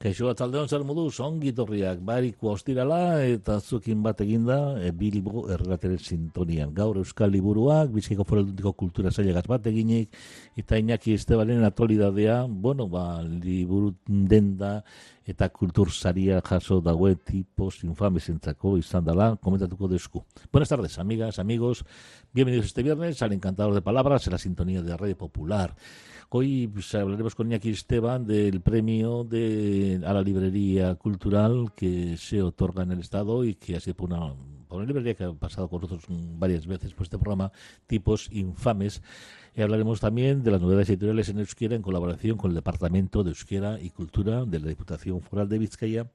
Kaixo atzaldeon zer modu, ongi torriak bariko ostirala eta zukin bat eginda e, Bilbo errateren sintonian. Gaur Euskal Liburuak, Bizkaiko Foreldutiko Kultura Zailegaz bat eginik, eta Iñaki Estebalen atolidadea, bueno, ba, liburu denda eta kultur saria jaso tipos infames entzako izan komentatuko desku. Buenas tardes, amigas, amigos, bienvenidos este viernes al Encantador de Palabras en la sintonía de Radio Popular. Hoy pues, hablaremos con Iñaki Esteban del premio de, a la librería cultural que se otorga en el Estado y que ha sido una, por una librería que ha pasado con nosotros varias veces por este programa, Tipos Infames. Y hablaremos también de las novedades editoriales en euskera en colaboración con el Departamento de Euskera y Cultura de la Diputación Foral de Vizcaya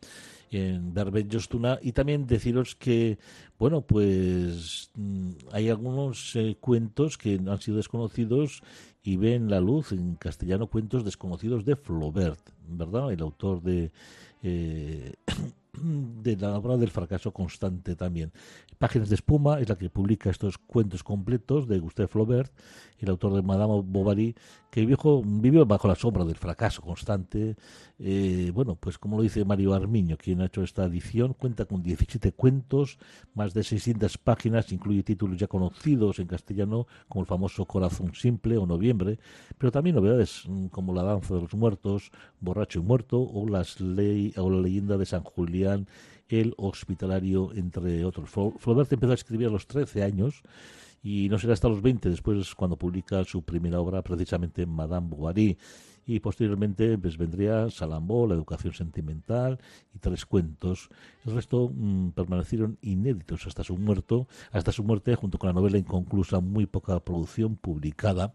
en Berben Jostuna y también deciros que, bueno, pues mm, hay algunos eh, cuentos que han sido desconocidos y ven la luz en castellano cuentos desconocidos de Flaubert, ¿verdad? El autor de... Eh, de la obra del fracaso constante también. Páginas de Espuma es la que publica estos cuentos completos de Gustave Flaubert, el autor de Madame Bovary, que viejo, vivió bajo la sombra del fracaso constante. Eh, bueno, pues como lo dice Mario Armiño, quien ha hecho esta edición, cuenta con 17 cuentos, más de 600 páginas, incluye títulos ya conocidos en castellano, como el famoso Corazón Simple o Noviembre, pero también novedades mm, como La Danza de los Muertos, Borracho y Muerto o, las ley, o La Leyenda de San Julián el Hospitalario, entre otros. Flaubert empezó a escribir a los 13 años y no será hasta los 20 después cuando publica su primera obra, precisamente Madame Bovary. Y posteriormente pues, vendría Salambó, La educación sentimental y tres cuentos. El resto mmm, permanecieron inéditos hasta su muerto, hasta su muerte, junto con la novela inconclusa, muy poca producción publicada.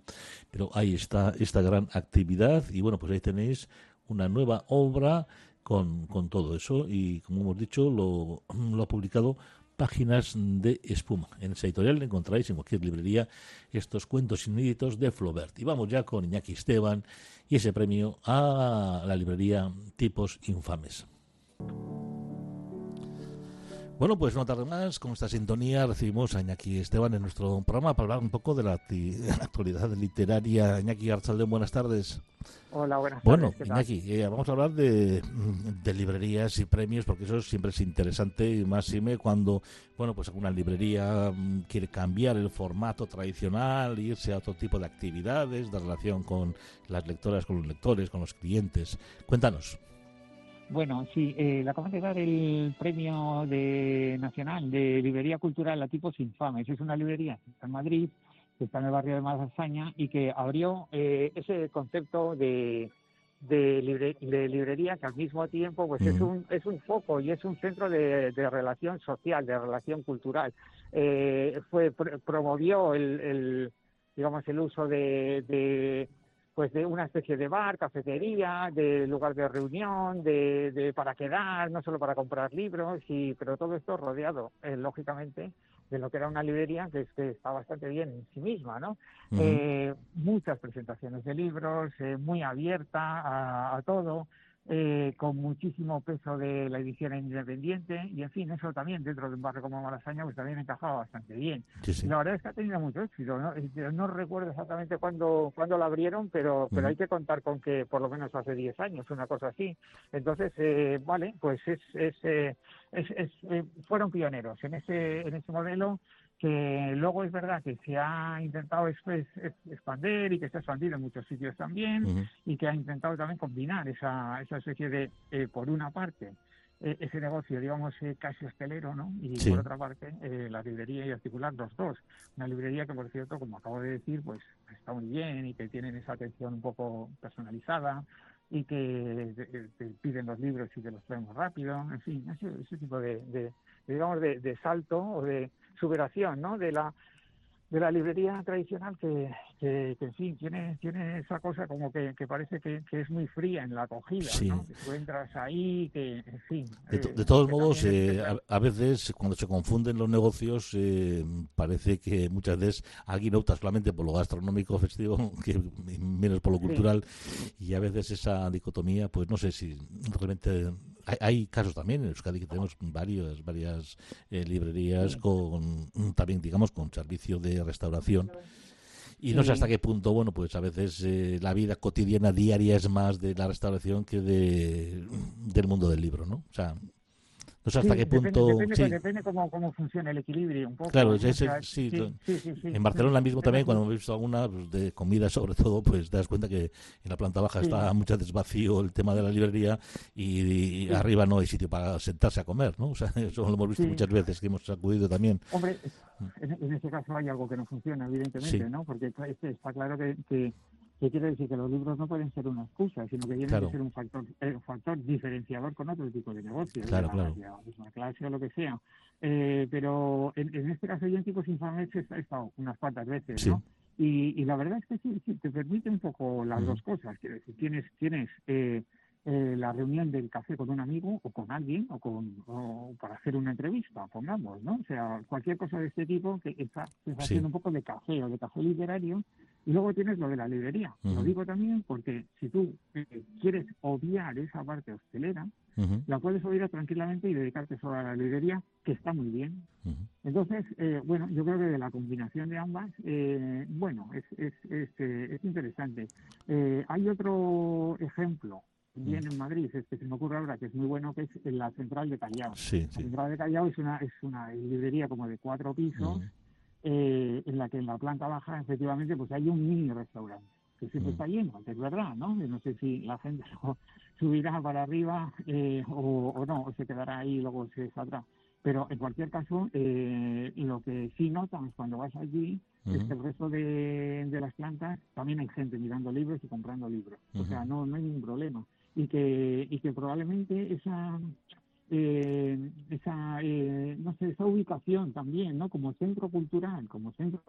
Pero ahí está esta gran actividad y bueno, pues ahí tenéis una nueva obra con, con todo eso y como hemos dicho lo, lo ha publicado Páginas de Espuma. En esa editorial encontráis en cualquier librería estos cuentos inéditos de Flaubert. Y vamos ya con Iñaki Esteban y ese premio a la librería Tipos Infames. Bueno, pues no tarde más, con esta sintonía recibimos a Iñaki Esteban en nuestro programa para hablar un poco de la, de la actualidad literaria. Iñaki Archaldeón, buenas tardes. Hola, buenas Bueno, tardes. Iñaki, eh, vamos a hablar de, de, librerías y premios, porque eso siempre es interesante, y más si me cuando, bueno, pues alguna librería mm, quiere cambiar el formato tradicional, irse a otro tipo de actividades, de relación con las lectoras, con los lectores, con los clientes. Cuéntanos. Bueno, sí, eh, le acabamos de dar el premio de nacional de librería cultural a tipos infames. Es una librería que está en Madrid, que está en el barrio de Malasaña y que abrió eh, ese concepto de, de, libre, de, librería que al mismo tiempo pues es un es un foco y es un centro de, de relación social, de relación cultural. Eh, fue pr promovió el, el digamos el uso de, de pues de una especie de bar, cafetería, de lugar de reunión, de, de para quedar, no solo para comprar libros, y, pero todo esto rodeado, eh, lógicamente, de lo que era una librería que, es, que está bastante bien en sí misma, ¿no? Uh -huh. eh, muchas presentaciones de libros, eh, muy abierta a, a todo, eh, con muchísimo peso de la edición independiente y en fin, eso también dentro de un barrio como Malasaña pues también encajaba bastante bien. Sí, sí. La verdad es que ha tenido mucho éxito, ¿no? No recuerdo exactamente cuándo, cuándo la abrieron, pero, pero uh -huh. hay que contar con que por lo menos hace 10 años, una cosa así. Entonces, eh, vale, pues es, es, eh, es, es eh, fueron pioneros en ese, en ese modelo que luego es verdad que se ha intentado expandir y que se ha expandido en muchos sitios también uh -huh. y que ha intentado también combinar esa, esa especie de, eh, por una parte, eh, ese negocio, digamos, eh, casi hostelero, ¿no? Y sí. por otra parte, eh, la librería y articular los dos. Una librería que, por cierto, como acabo de decir, pues está muy bien y que tienen esa atención un poco personalizada y que te, te piden los libros y te los traemos rápido, en fin, ese, ese tipo de, de, de digamos, de, de salto o de superación, ¿no? De la de la librería tradicional que, que, en fin, tiene, tiene esa cosa como que, que parece que, que, es muy fría en la acogida, ¿no? Que tú entras ahí, que, en fin. De, eh, todos modos, eh, a, veces cuando se confunden los negocios, eh, parece que muchas veces alguien opta solamente por lo gastronómico festivo, que menos por lo cultural, y a veces esa dicotomía, pues no sé si realmente hay, casos también en Euskadi que tenemos varios, varias eh, librerías con también, digamos, con servicio de restauración. Y no sé hasta qué punto, bueno, pues a veces eh, la vida cotidiana, diaria, es más de la restauración que de, del mundo del libro, ¿no? O sea, no sé hasta qué punto. Depende, depende, cómo, cómo, funciona el equilibrio un poco. Claro, sí, En Barcelona mismo también, cuando hemos visto alguna pues, de comida, sobre todo, pues te das cuenta que en la planta baja está muchas veces vacío el tema de la librería y, arriba no hay sitio para sentarse a comer, ¿no? O sea, eso lo hemos visto muchas veces que hemos acudido también. Hombre, en, en ese caso hay algo que no funciona, evidentemente, ¿no? Porque está claro que, que ¿Qué quiere decir? Que los libros no pueden ser una excusa, sino que tienen que ser un factor, eh, un factor diferenciador con otro tipo de negocios, claro, de la, claro. misma clase o lo que sea. Eh, pero en, en, este caso yo en tipos infames he estado unas cuantas veces, ¿no? Y, y, la verdad es que sí, sí, te permite un poco las dos cosas. Quiero decir, tienes, tienes eh, eh, la reunión del café con un amigo o con alguien o, con, o para hacer una entrevista, pongamos, ¿no? O sea, cualquier cosa de este tipo que está, haciendo un poco de café o de café literario. Y luego tienes lo de la librería. Lo digo también porque si tú eh, quieres obviar esa parte hostelera, la puedes obviar tranquilamente y dedicarte solo a la librería, que está muy bien. Entonces, eh, bueno, yo creo que de la combinación de ambas, bueno, es, es, es, es interesante. hay otro ejemplo bien en Madrid, es que se me ocurre ahora que es muy bueno, que es en la central de Callao. Sí, La central de Callao es una, es una librería como de cuatro pisos, eh, en la que en la planta baja, efectivamente, pues hay un mini restaurante, que siempre está lleno, es verdad, ¿no? no sé si la gente subirá para arriba eh, o, o, no, o se quedará ahí y luego se saldrá. Pero en cualquier caso, eh, lo que sí notas cuando vas allí es que el resto de, de, las plantas también hay gente mirando libros y comprando libros. O sea, no, no hay ningún problema y que, y que probablemente esa, eh, esa eh, no sé, esa ubicación también, ¿no? Como centro cultural, como centro,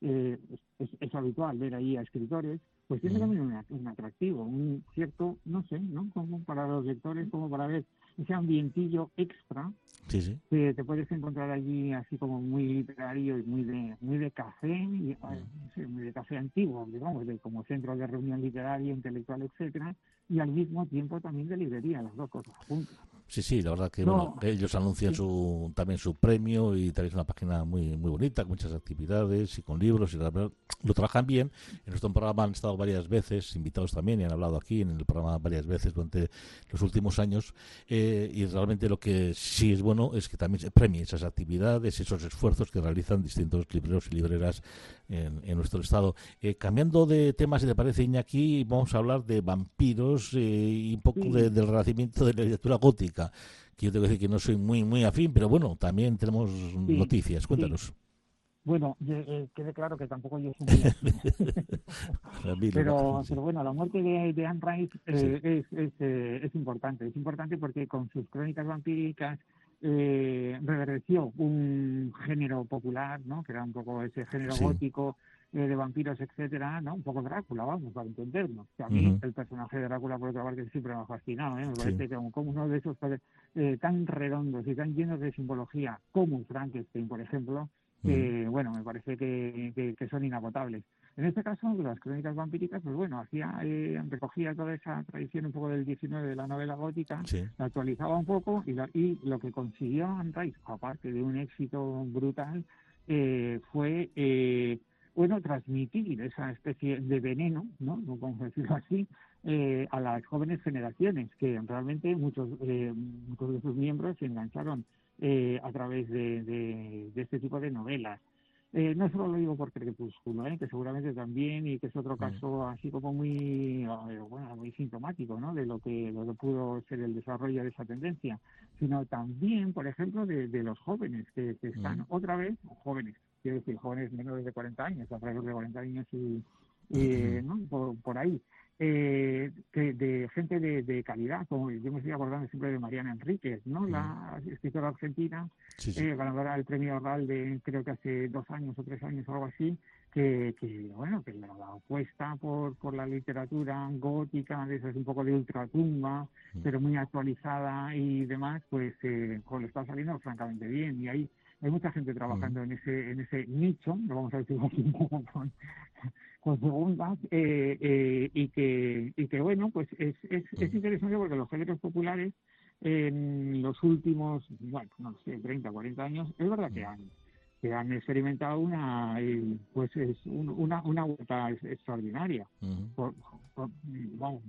eh, es, es, habitual ver ahí a escritores, pues tiene también un, un, atractivo, un cierto, no sé, ¿no? Como para los lectores, como para ver ese ambientillo extra sí, sí. que te puedes encontrar allí así como muy literario y muy de muy de café y, muy de café antiguo digamos de como centro de reunión literaria intelectual etcétera y al mismo tiempo también de librería las dos cosas juntas Sí, sí, la verdad que bueno, ellos anuncian su, también su premio y también es una página muy muy bonita, con muchas actividades y con libros y lo trabajan bien. En nuestro programa han estado varias veces, invitados también, y han hablado aquí en el programa varias veces durante los últimos años. Eh, y realmente lo que sí es bueno es que también se premie esas actividades, esos esfuerzos que realizan distintos libreros y libreras en, nuestro estado. Eh, cambiando de temas, si te parece, Iñaki, vamos a hablar de vampiros eh, y un poco del renacimiento de la literatura gótica, que yo tengo que decir que no soy muy, muy afín, pero bueno, también tenemos noticias. Cuéntanos. Bueno, eh, quede claro que tampoco yo soy muy pero, pero bueno, la muerte de, de Anne Rice es, es, es, importante. Es importante porque con sus crónicas vampíricas eh, reverdeció un género popular, ¿no? Que era un poco ese género gótico eh, de vampiros, etcétera, ¿no? Un poco Drácula, vamos, para entendernos. a mí el personaje de Drácula, por otra parte, siempre me ha fascinado, ¿eh? Me parece que como, uno de esos eh, tan redondos y tan llenos de simbología como Frankenstein, por ejemplo, que, bueno, me parece que, que, son inagotables. En este caso, las crónicas vampíricas, pues bueno, hacía, eh, recogía toda esa tradición un poco del 19 de la novela gótica, la actualizaba un poco y, y lo que consiguió Anne aparte de un éxito brutal, eh, fue, eh, bueno, transmitir esa especie de veneno, ¿no? Vamos a decirlo así, eh, a las jóvenes generaciones, que realmente muchos, eh, muchos de sus miembros se engancharon a través de, de, de, este tipo de novelas. Eh, no solo lo digo por Crepúsculo, ¿eh? que seguramente también, y que es otro caso así como muy, bueno, muy sintomático ¿no? de lo que, lo que pudo ser el desarrollo de esa tendencia, sino también, por ejemplo, de, de los jóvenes que, que están otra vez, jóvenes, quiero decir, jóvenes menores de 40 años, alrededor de 40 años y, y ¿no? por, por ahí, eh, de, gente de, calidad, como yo me estoy acordando siempre de Mariana Enríquez, ¿no? Mm. La escritora argentina, eh, ganadora del premio Oral de creo que hace dos años o tres años o algo así, que, que bueno, que la, apuesta por, por la literatura gótica, de es un poco de ultratumba, mm. pero muy actualizada y demás, pues, eh, pues le está saliendo francamente bien. Y hay, hay mucha gente trabajando mm. en ese en ese nicho, lo vamos a decir un con, con segundas eh, eh, y que y que bueno pues es, es, es interesante porque los géneros populares en los últimos bueno no sé 30 40 años es verdad que han que han experimentado una pues es una una vuelta extraordinaria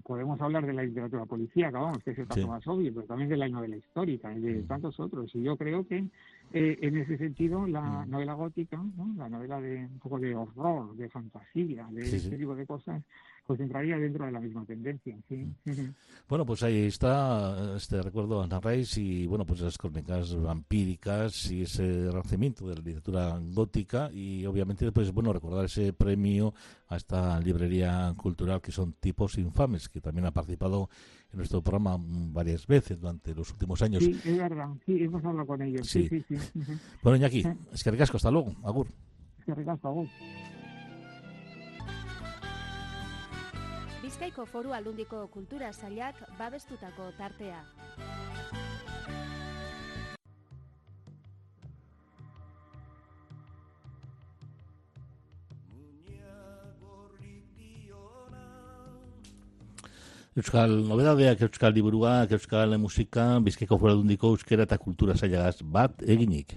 podemos hablar de la literatura policíaca vamos que es el caso más obvio pero también de la novela histórica y de tantos otros y yo creo que eh, en ese sentido, la mm. novela gótica, ¿no? la novela de un poco de horror, de fantasía, de ese tipo de cosas, pues entraría dentro de la misma tendencia. ¿sí? Bueno, pues ahí está este recuerdo a Ana Reis y bueno, pues esas crónicas vampíricas y ese renacimiento de la literatura gótica y obviamente pues bueno recordar ese premio a esta librería cultural que son tipos infames que también ha participado en nuestro programa varias veces durante los últimos años. Sí, es verdad, sí, hemos hablado con ellos. Sí, sí, sí. Bueno, Iñaki, es que ricasco, hasta luego, agur. Es que ricasco, agur. Bizkaiko foru aldundiko kultura zailak babestutako tartea. Euskal nobedadeak, Euskal liburuak, Euskal musika, Bizkaiko foru aldundiko euskera eta kultura zailagaz bat eginik.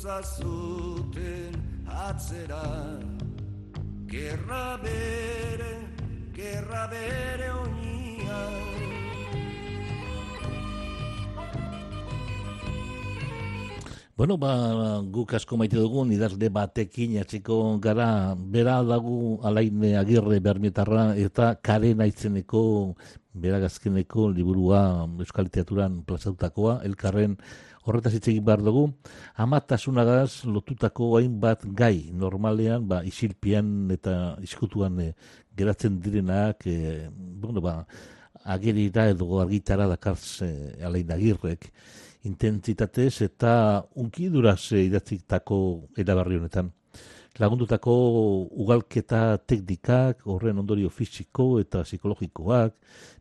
Ultza zuten atzera. Gerra bere, gerra bere onian Bueno, ba, guk asko maite dugun, idazle batekin atxiko gara, bera dagu alaine agirre bermietarra eta karen aitzeneko, bera gazkeneko liburua Euskal Literaturan plazatutakoa, elkarren horretaz hitz egin behar dugu, amatasunagaz lotutako hainbat gai, normalean, ba, isilpian eta iskutuan eh, geratzen direnak, e, bueno, ba, agerira edo argitara dakartz e, alain agirrek, intentsitatez eta unkiduraz idatzitako erabarri honetan. Lagundutako ugalketa teknikak, horren ondorio fisiko eta psikologikoak,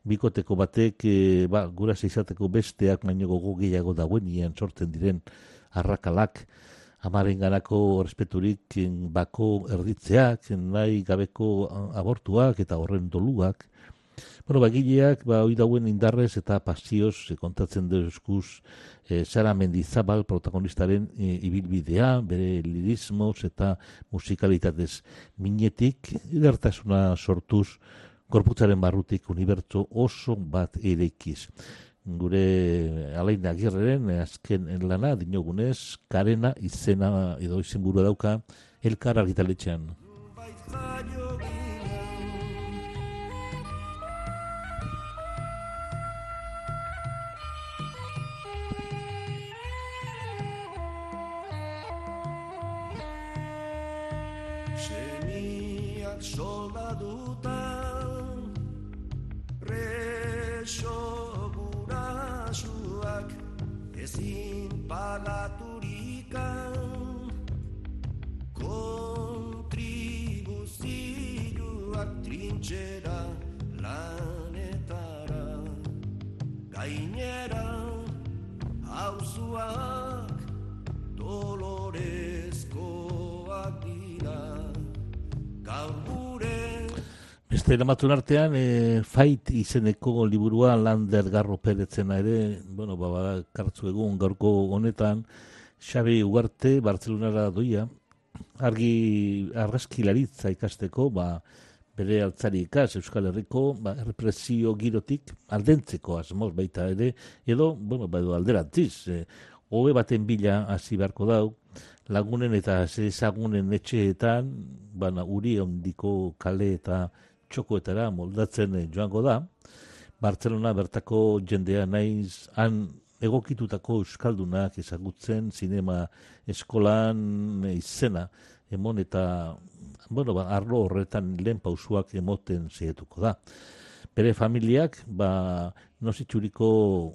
bikoteko batek, e, ba, gura izateko besteak baino gogo gehiago dagoenien sortzen diren arrakalak, amaren ganako respeturik bako erditzeak, nahi gabeko abortuak eta horren doluak, Bueno, bagileak, ba, hoi dauen indarrez eta pasioz e, kontatzen dut eskuz e, Sara Mendizabal protagonistaren e, ibilbidea, bere lirismoz eta musikalitatez minetik, idartasuna sortuz, gorputzaren barrutik unibertso oso bat ereikiz. Gure alain agirreren, azken lana, dinogunez, karena izena edo izen dauka, elkar argitaletxean. Beste eramatun artean, e, Fight izeneko liburua Lander Garro Peretzena ere, bueno, baba, kartzu egun gaurko honetan, Xabi Ugarte, Bartzelonara doia, argi argazkilaritza ikasteko, ba, bere altzari ikas Euskal Herriko, ba, represio girotik aldentzeko asmoz baita ere, edo, bueno, ba, edo alderantziz, e, hobe baten bila hasi beharko dau, lagunen eta ezagunen etxeetan, bana, uri ondiko kale eta txokoetara moldatzen joango da. Bartzelona bertako jendea naiz han egokitutako euskaldunak ezagutzen zinema eskolan izena emon eta bueno, ba, arlo horretan lehen pausuak emoten zietuko da. Bere familiak, ba, nositxuriko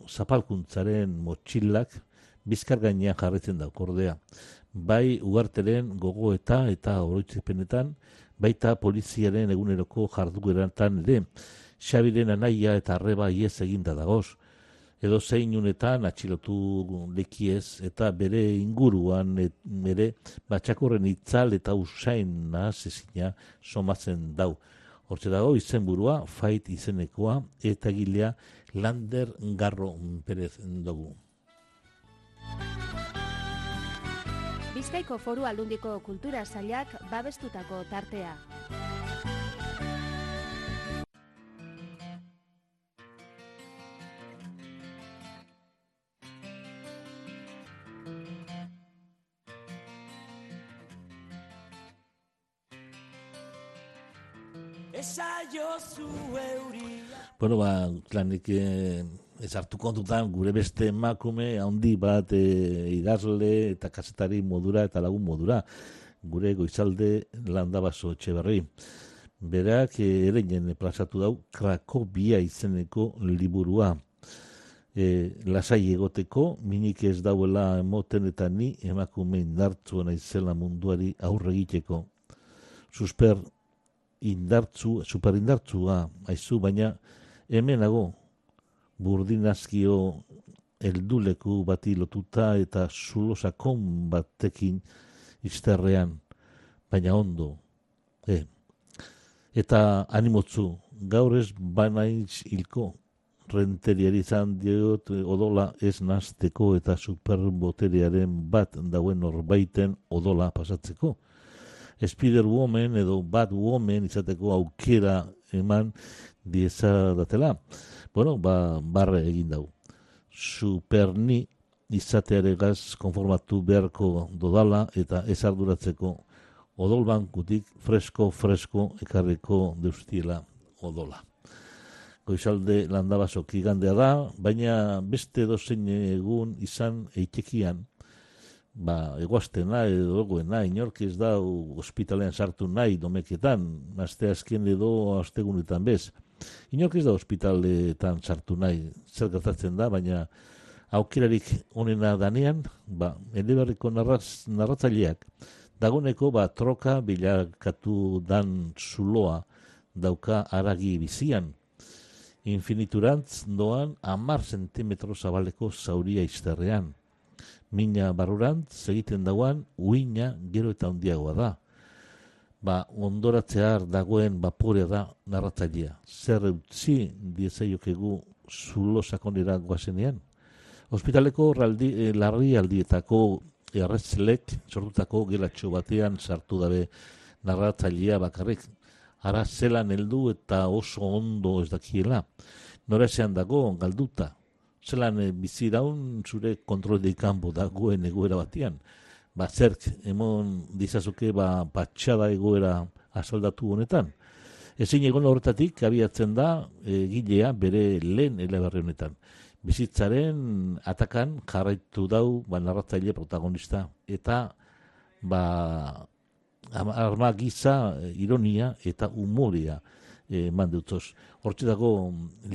zapalkuntzaren motxilak bizkar gainean jarretzen da, kordea. Bai, ugarteren gogo eta eta oroitzepenetan, baita poliziaren eguneroko jarduerantan ere, Xabiren anaia eta arreba iez eginda dagoz, edo zein unetan atxilotu lekiez eta bere inguruan et, bere batxakorren itzal eta usain nahaz somatzen dau. Hortze dago izenburua, fait izenekoa eta gilea Lander Garro Perez dugu. Bizkaiko foru aldundiko kultura zailak babestutako tartea. Bueno, ba, klanik eh, ez hartu kontutan gure beste emakume handi bat eh, idazle eta kasetari modura eta lagun modura gure goizalde landabaso etxe berri. Berak eh, ere nien plazatu dau Krakobia izeneko liburua. E, lasai egoteko, minik ez dauela emoten eta ni emakume indartzuena izela munduari aurre egiteko. Susper indartzu, superindartzua, haizu, baina hemenago burdinazkio elduleku bati lotuta eta zulosakon batekin izterrean, baina ondo. E. Eta animotzu, gaur ez banaiz hilko, renteriari izan diot odola ez nazteko eta superboterearen bat dauen norbaiten odola pasatzeko. Spider Woman edo Bad Woman izateko aukera eman dieza datela. Bueno, ba, barre egin dau. Superni izateare gaz konformatu beharko dodala eta ezarduratzeko odol bankutik fresko-fresko ekarriko deustiela odola. Goizalde landabazok igandea da, baina beste dozein egun izan eitekian, ba, egoazten nahi, edo egoen nahi, inork ez da ospitalean sartu nahi domeketan, azte azken edo astegunetan bez. Inork ez da ospitaletan sartu nahi, zer gertatzen da, baina aukerarik onena danean, ba, eleberriko narratz, narratzaileak, dagoneko ba, troka bilakatu dan zuloa dauka aragi bizian, infiniturantz doan amar zentimetro zabaleko zauria izterrean. Mina barrurant, segiten dagoan, uina gero eta handiagoa da. Ba, ondoratzear dagoen baporea da narratzailea. Zer utzi diezaiokegu zulo sakonera guazenean. Hospitaleko raldi, eh, larri aldietako erretzelek sortutako gelatxo batean sartu dabe narratzailea bakarrik. Ara zelan heldu eta oso ondo ez dakiela. Nora dago galduta, zelan e, bizi daun zure kontrol kanbo dagoen egoera batian. Ba, zerk, emon dizazuke, ba, patxada egoera asoldatu honetan. Ezin egon horretatik, abiatzen da, e, gilea bere lehen elebarri honetan. Bizitzaren atakan jarraitu dau, ba, narratzaile protagonista. Eta, ba, arma giza, ironia eta umoria e, mandutzoz. Hortzi dago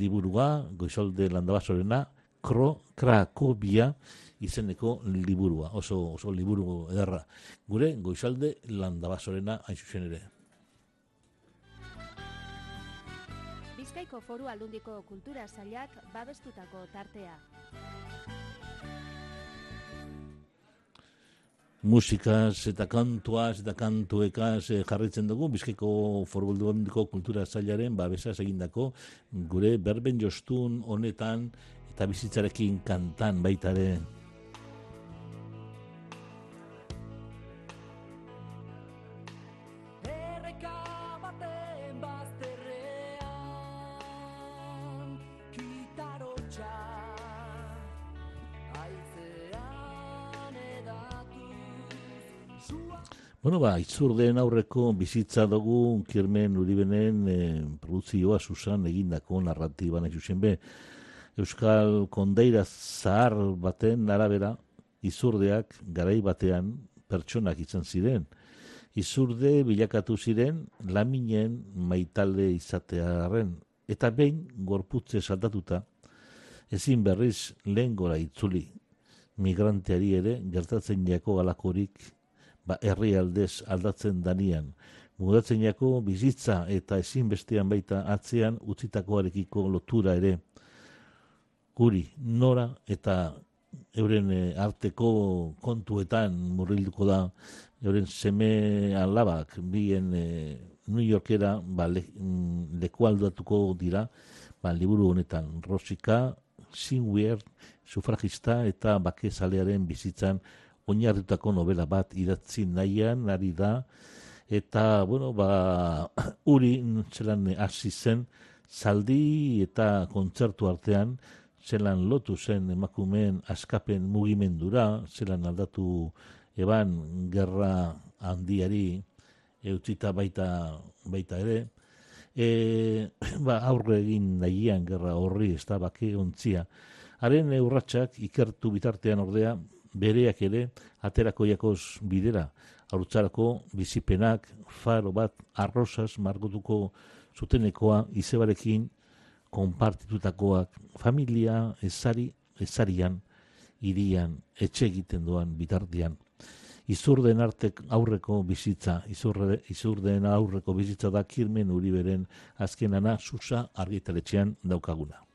liburua, goizolde landabasorena, kro, krakobia izeneko liburua, oso, oso liburu ederra. Gure, goizalde landabasorena hain zuzen ere. Bizkaiko foru aldundiko kultura zailak babestutako tartea. musikaz eta kantuaz eta kantuekaz e, jarritzen dugu Bizkaiko Foru Kultura Zailaren babesa egindako gure berben jostun honetan eta bizitzarekin kantan baitare. Ba, itzurdeen aurreko bizitza dugu kirmen uribenen e, produzioa susan egindako narratiba nahi zuzen be. Euskal kondeira zahar baten arabera izurdeak garai batean pertsonak izan ziren. Izurde bilakatu ziren laminen maitalde izatearen eta behin gorputze saldatuta ezin berriz lehen itzuli. Migranteari ere gertatzen jako galakorik ba, herri aldez aldatzen danian. Mudatzen jako bizitza eta ezinbestean baita atzean utzitakoarekiko lotura ere. Guri, nora eta euren eh, arteko kontuetan murrilduko da, euren seme alabak bien e, New Yorkera ba, le, mm, lekualdatuko dira, ba, liburu honetan, Rosika, Sinweir, sufragista eta bakezalearen bizitzan oinarritako novela bat idatzi nahian ari da. Eta bueno ba uri zelan hasi zen zaldi eta kontzertu artean zelan lotu zen emakumeen askapen mugimendura zelan aldatu eban gerra handiari eutzita baita baita ere. E, ba, aurre egin nahian gerra horri ez da bake ontzia. Haren eurratxak ikertu bitartean ordea bereak ere aterako jakoz bidera. Haurutzarako bizipenak, faro bat, arrosaz, margotuko zutenekoa, izebarekin, konpartitutakoak, familia, ezari, ezarian, irian, etxe egiten doan bitardian. Izurden artek aurreko bizitza, izurde, izurden aurreko bizitza da kirmen uriberen azkenana susa argitaletxean daukaguna.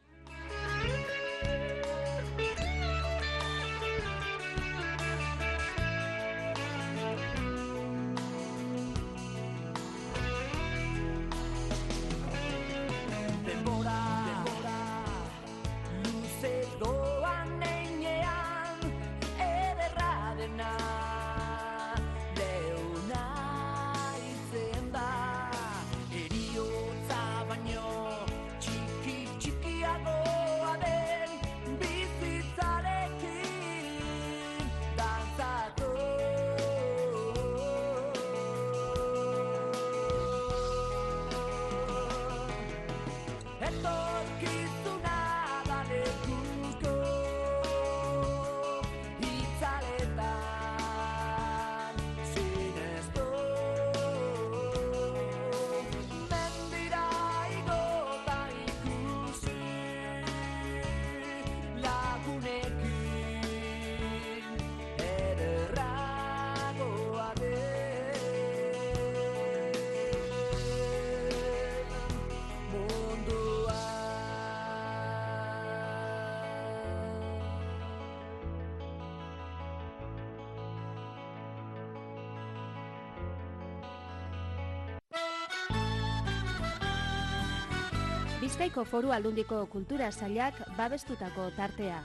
Bizkaiko foru aldundiko kultura zailak babestutako tartea.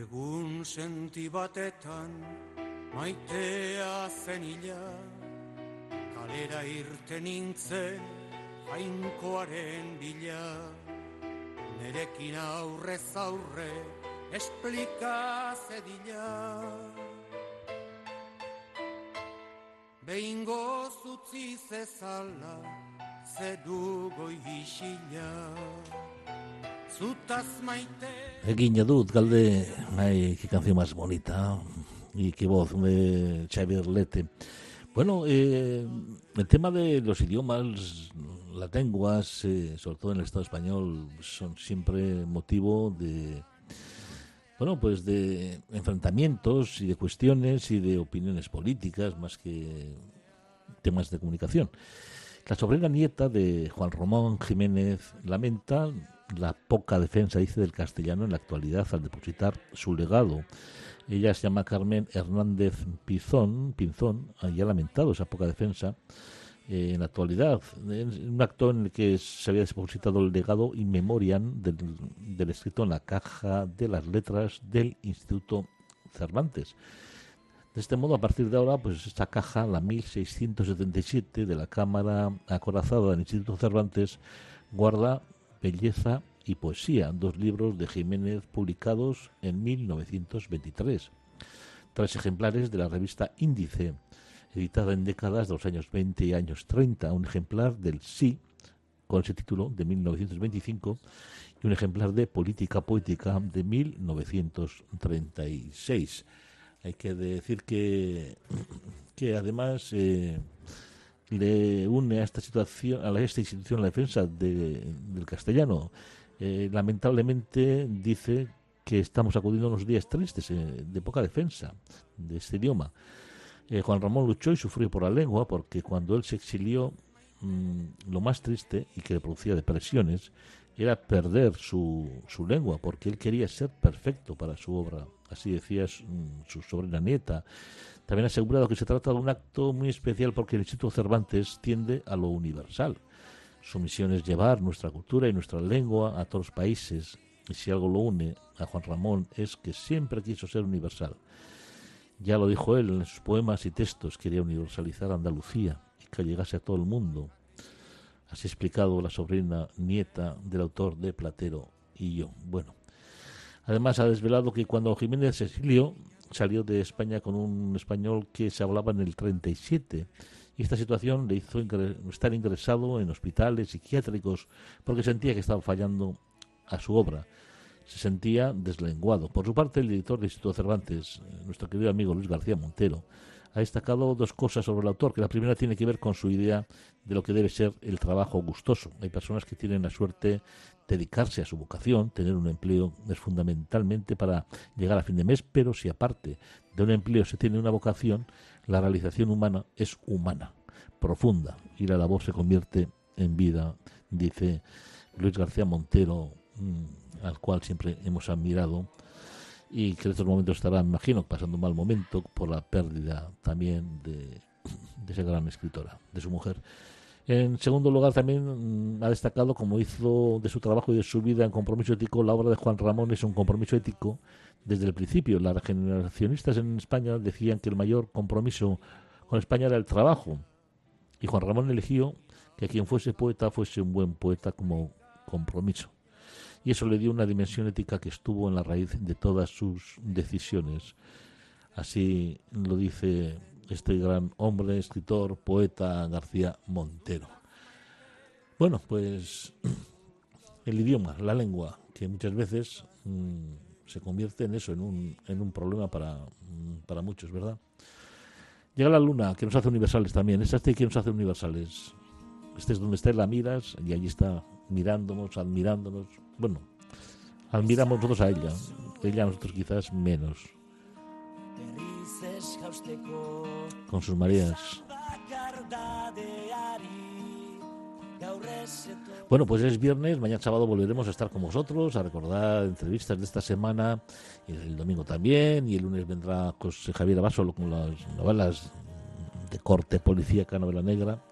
Egun senti batetan Maitea zen ila, kalera irten nintzen, jainkoaren bila. Nerekin aurre zaurre, esplika zedila. Behingo zutzi zezala, zedugo isila. Zutaz maite... Egin dut, galde, nahi, ki kanzio más bonita, y qué voz de Xavier Lete. Bueno, eh, el tema de los idiomas, las lenguas, eh, sobre todo en el Estado español, son siempre motivo de, bueno, pues de enfrentamientos y de cuestiones y de opiniones políticas más que temas de comunicación. La sobrina nieta de Juan Román Jiménez lamenta la poca defensa, dice, del castellano en la actualidad al depositar su legado ella se llama Carmen Hernández Pizón, Pinzón, y ha lamentado esa poca defensa eh, en la actualidad, en un acto en el que se había depositado el legado in memoriam del, del escrito en la caja de las letras del Instituto Cervantes. De este modo, a partir de ahora, pues esta caja, la 1677 de la Cámara Acorazada del Instituto Cervantes, guarda belleza y poesía, dos libros de Jiménez publicados en 1923, tres ejemplares de la revista Índice, editada en décadas de los años 20 y años 30, un ejemplar del Sí, con ese título, de 1925, y un ejemplar de Política Poética de 1936. Hay que decir que, que además eh, le une a esta situación, a esta institución la defensa del castellano. Eh, lamentablemente dice que estamos acudiendo a unos días tristes eh, de poca defensa de este idioma. Juan Ramón luchó y sufrió por la lengua porque cuando él se exilió, mm, lo más triste y que le producía depresiones era perder su, su lengua porque él quería ser perfecto para su obra así decía su sobrina nieta. También ha asegurado que se trata de un acto muy especial porque el Instituto Cervantes tiende a lo universal. Su misión es llevar nuestra cultura y nuestra lengua a todos los países. Y si algo lo une a Juan Ramón es que siempre quiso ser universal. Ya lo dijo él en sus poemas y textos, quería universalizar Andalucía y que llegase a todo el mundo. Así explicado la sobrina nieta del autor de Platero y yo. Bueno, Además, ha desvelado que cuando Jiménez se exilió, salió de España con un español que se hablaba en el 37. Y esta situación le hizo estar ingresado en hospitales psiquiátricos porque sentía que estaba fallando a su obra. Se sentía deslenguado. Por su parte, el director del Instituto Cervantes, eh, nuestro querido amigo Luis García Montero, ha destacado dos cosas sobre el autor, que la primera tiene que ver con su idea de lo que debe ser el trabajo gustoso. Hay personas que tienen la suerte de dedicarse a su vocación, tener un empleo es fundamentalmente para llegar a fin de mes, pero si aparte de un empleo se tiene una vocación, la realización humana es humana, profunda, y la labor se convierte en vida, dice Luis García Montero, mm, al cual siempre hemos admirado y que en estos momentos estará, me imagino, pasando un mal momento por la pérdida también de, esa gran escritora, de su mujer. En segundo lugar, también mm, ha destacado, como hizo de su trabajo y de su vida en compromiso ético, la obra de Juan Ramón es un compromiso ético desde el principio. Las regeneracionistas en España decían que el mayor compromiso con España era el trabajo. Y Juan Ramón eligió que quien fuese poeta fuese un buen poeta como compromiso y eso le dio una dimensión ética que estuvo en la raíz de todas sus decisiones. Así lo dice este gran hombre, escritor, poeta García Montero. Bueno, pues el idioma, la lengua, que muchas veces mm, se convierte en eso, en un, en un problema para, mm, para muchos, ¿verdad? Llega la luna, que nos hace universales también. Esta este que nos hace universales. Este es donde está la miras y allí está mirándonos, admirándonos. Bueno, admiramos nosotros a ella, ella a nosotros quizás menos. Con sus Marías. Bueno, pues es viernes, mañana sábado volveremos a estar con vosotros, a recordar entrevistas de esta semana, y el domingo también, y el lunes vendrá José Javier Abasolo con las novelas de corte policíaca, novela negra,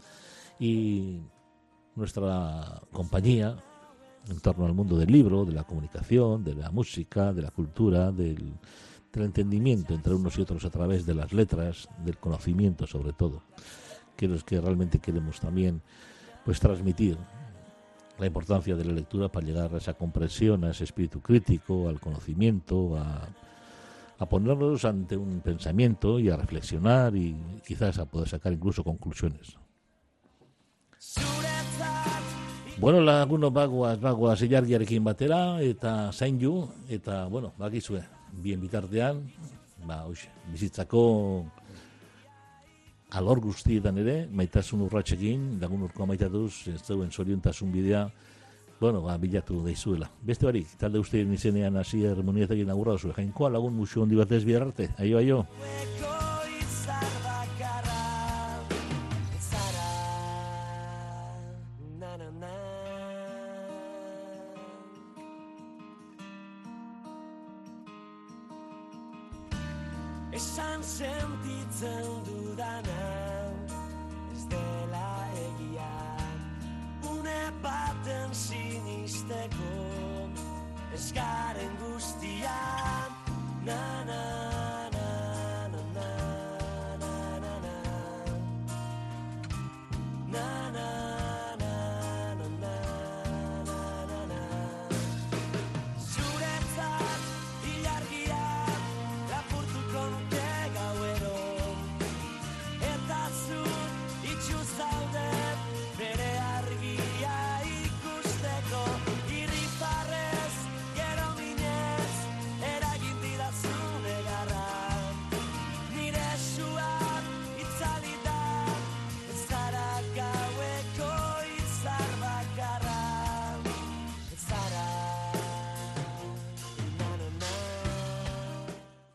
y nuestra compañía en torno al mundo del libro, de la comunicación, de la música, de la cultura, del, entendimiento entre unos y otros a través de las letras, del conocimiento sobre todo, que es lo que realmente queremos también pues transmitir la importancia de la lectura para llegar a esa comprensión, a ese espíritu crítico, al conocimiento, a, a ponernos ante un pensamiento y a reflexionar y quizás a poder sacar incluso conclusiones. Bueno, laguno bagoaz, bagoaz ilargiarekin batera, eta zain ju, eta, bueno, bakizue, bien bitartean, ba, oixe, bizitzako alor guztietan ere, maitasun urratxekin, lagun urkoa maitatuz, ez zeuen zoriontasun bidea, bueno, ba, bilatu daizuela. Beste barik, talde usteien izenean hasi hermoniatekin agurra duzu, jainkoa lagun musio hondi batez bihar arte, aio, aio. sound